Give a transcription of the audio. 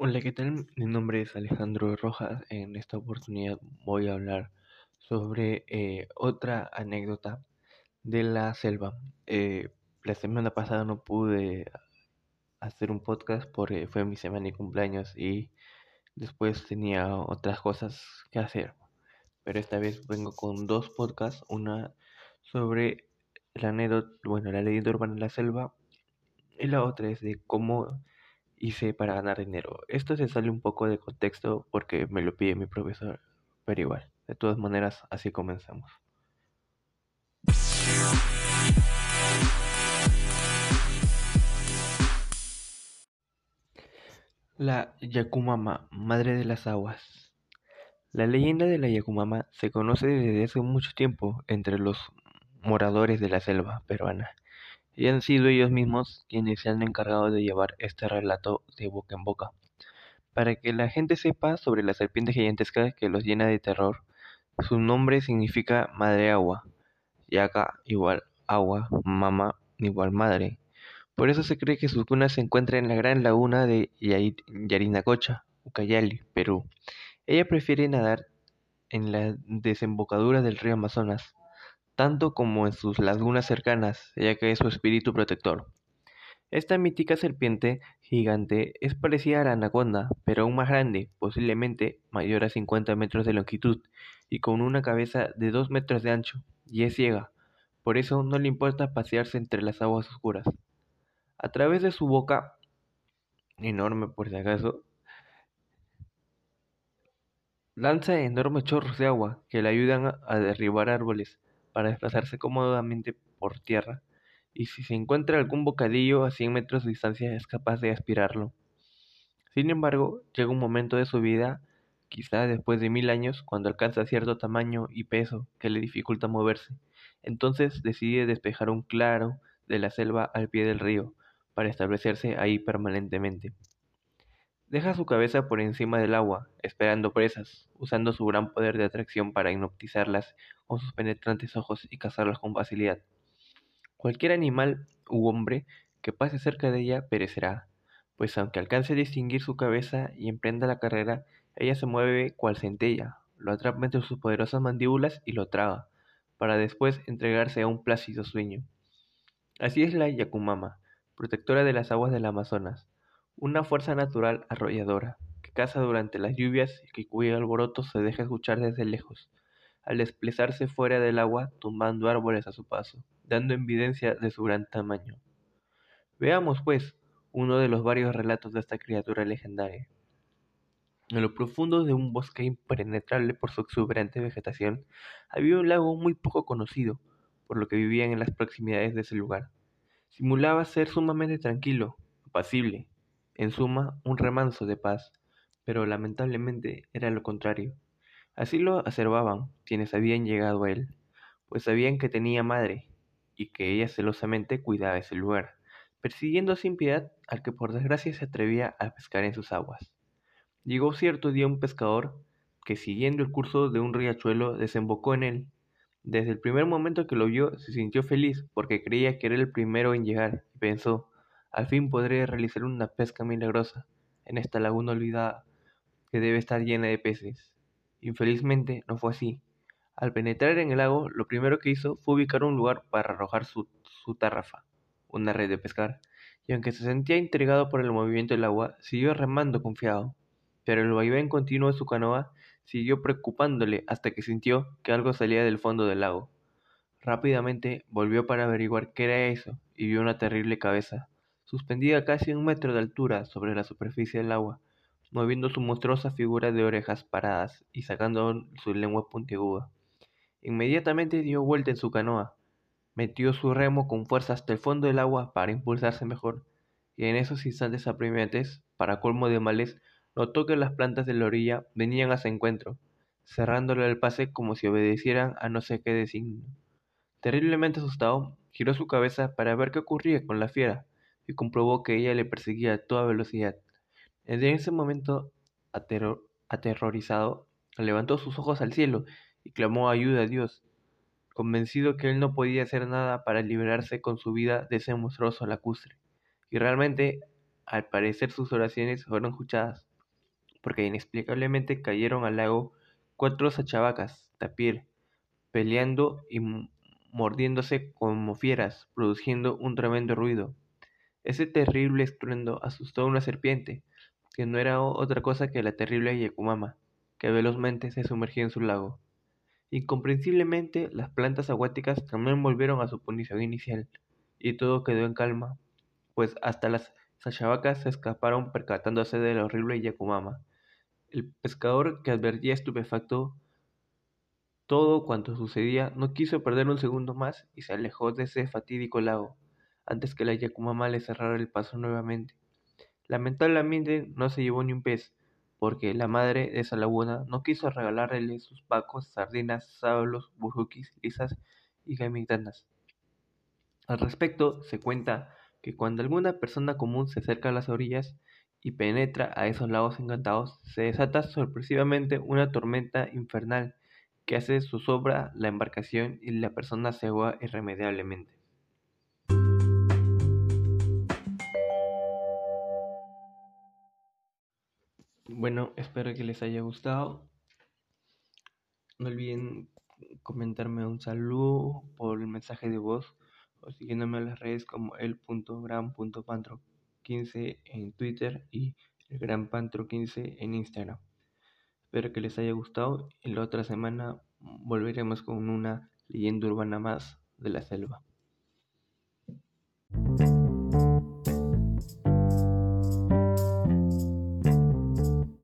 Hola, ¿qué tal? Mi nombre es Alejandro Rojas. En esta oportunidad voy a hablar sobre eh, otra anécdota de la selva. Eh, la semana pasada no pude hacer un podcast porque fue mi semana de cumpleaños y después tenía otras cosas que hacer. Pero esta vez vengo con dos podcasts, una sobre la anécdota, bueno, la leyenda urbana de la selva y la otra es de cómo hice para ganar dinero. Esto se sale un poco de contexto porque me lo pide mi profesor, pero igual, de todas maneras, así comenzamos. La Yakumama, madre de las aguas. La leyenda de la Yakumama se conoce desde hace mucho tiempo entre los moradores de la selva peruana y han sido ellos mismos quienes se han encargado de llevar este relato de boca en boca, para que la gente sepa sobre la serpiente gigantesca que los llena de terror. Su nombre significa madre agua, Yaka igual agua, mama igual madre. Por eso se cree que su cuna se encuentra en la gran laguna de Yarinacocha, Ucayali, Perú. Ella prefiere nadar en la desembocadura del río Amazonas, tanto como en sus lagunas cercanas, ya que es su espíritu protector. Esta mítica serpiente gigante es parecida a la anaconda, pero aún más grande, posiblemente mayor a 50 metros de longitud y con una cabeza de 2 metros de ancho, y es ciega, por eso no le importa pasearse entre las aguas oscuras. A través de su boca, enorme por si acaso, lanza enormes chorros de agua que le ayudan a derribar árboles, para desplazarse cómodamente por tierra, y si se encuentra algún bocadillo a 100 metros de distancia es capaz de aspirarlo. Sin embargo, llega un momento de su vida, quizá después de mil años, cuando alcanza cierto tamaño y peso que le dificulta moverse. Entonces decide despejar un claro de la selva al pie del río, para establecerse ahí permanentemente. Deja su cabeza por encima del agua, esperando presas, usando su gran poder de atracción para hipnotizarlas con sus penetrantes ojos y cazarlas con facilidad. Cualquier animal u hombre que pase cerca de ella perecerá, pues aunque alcance a distinguir su cabeza y emprenda la carrera, ella se mueve cual centella, lo atrapa entre sus poderosas mandíbulas y lo traga, para después entregarse a un plácido sueño. Así es la Yakumama, protectora de las aguas del Amazonas, una fuerza natural arrolladora, que caza durante las lluvias y cuyo alboroto se deja escuchar desde lejos, al desplazarse fuera del agua tumbando árboles a su paso, dando evidencia de su gran tamaño. Veamos, pues, uno de los varios relatos de esta criatura legendaria. En lo profundo de un bosque impenetrable por su exuberante vegetación, había un lago muy poco conocido, por lo que vivían en las proximidades de ese lugar. Simulaba ser sumamente tranquilo, apacible, en suma, un remanso de paz, pero lamentablemente era lo contrario. Así lo observaban quienes habían llegado a él, pues sabían que tenía madre y que ella celosamente cuidaba ese lugar, persiguiendo sin piedad al que por desgracia se atrevía a pescar en sus aguas. Llegó cierto día un pescador que siguiendo el curso de un riachuelo desembocó en él. Desde el primer momento que lo vio se sintió feliz porque creía que era el primero en llegar y pensó al fin podré realizar una pesca milagrosa en esta laguna olvidada que debe estar llena de peces. Infelizmente no fue así. Al penetrar en el lago, lo primero que hizo fue ubicar un lugar para arrojar su, su tarrafa, una red de pescar, y aunque se sentía intrigado por el movimiento del agua, siguió remando confiado. Pero el vaivén continuo de su canoa siguió preocupándole hasta que sintió que algo salía del fondo del lago. Rápidamente volvió para averiguar qué era eso y vio una terrible cabeza, suspendida casi a un metro de altura sobre la superficie del agua, moviendo su monstruosa figura de orejas paradas y sacando su lengua puntiaguda. Inmediatamente dio vuelta en su canoa, metió su remo con fuerza hasta el fondo del agua para impulsarse mejor, y en esos instantes apremiantes, para colmo de males, notó que las plantas de la orilla venían a su encuentro, cerrándole el pase como si obedecieran a no sé qué designio. Terriblemente asustado, giró su cabeza para ver qué ocurría con la fiera, y comprobó que ella le perseguía a toda velocidad. En ese momento, aterrorizado, levantó sus ojos al cielo y clamó ayuda a Dios, convencido que él no podía hacer nada para liberarse con su vida de ese monstruoso lacustre. Y realmente, al parecer sus oraciones fueron escuchadas, porque inexplicablemente cayeron al lago cuatro sachavacas, tapir, peleando y mordiéndose como fieras, produciendo un tremendo ruido. Ese terrible estruendo asustó a una serpiente, que no era otra cosa que la terrible Yakumama, que velozmente se sumergió en su lago. Incomprensiblemente, las plantas acuáticas también volvieron a su condición inicial, y todo quedó en calma, pues hasta las sachavacas se escaparon percatándose de la horrible Yakumama. El pescador, que advertía estupefacto todo cuanto sucedía, no quiso perder un segundo más y se alejó de ese fatídico lago, antes que la Yakumama le cerrara el paso nuevamente. Lamentablemente no se llevó ni un pez, porque la madre de esa laguna no quiso regalarle sus pacos, sardinas, sábalos, burjuquis, lisas y gamitanas. Al respecto, se cuenta que cuando alguna persona común se acerca a las orillas y penetra a esos lagos encantados, se desata sorpresivamente una tormenta infernal que hace zozobra la embarcación y la persona se ahoga irremediablemente. Bueno, espero que les haya gustado. No olviden comentarme un saludo por el mensaje de voz o siguiéndome en las redes como el.gran.pantro15 en Twitter y el gran pantro 15 en Instagram. Espero que les haya gustado y la otra semana volveremos con una leyenda urbana más de la selva.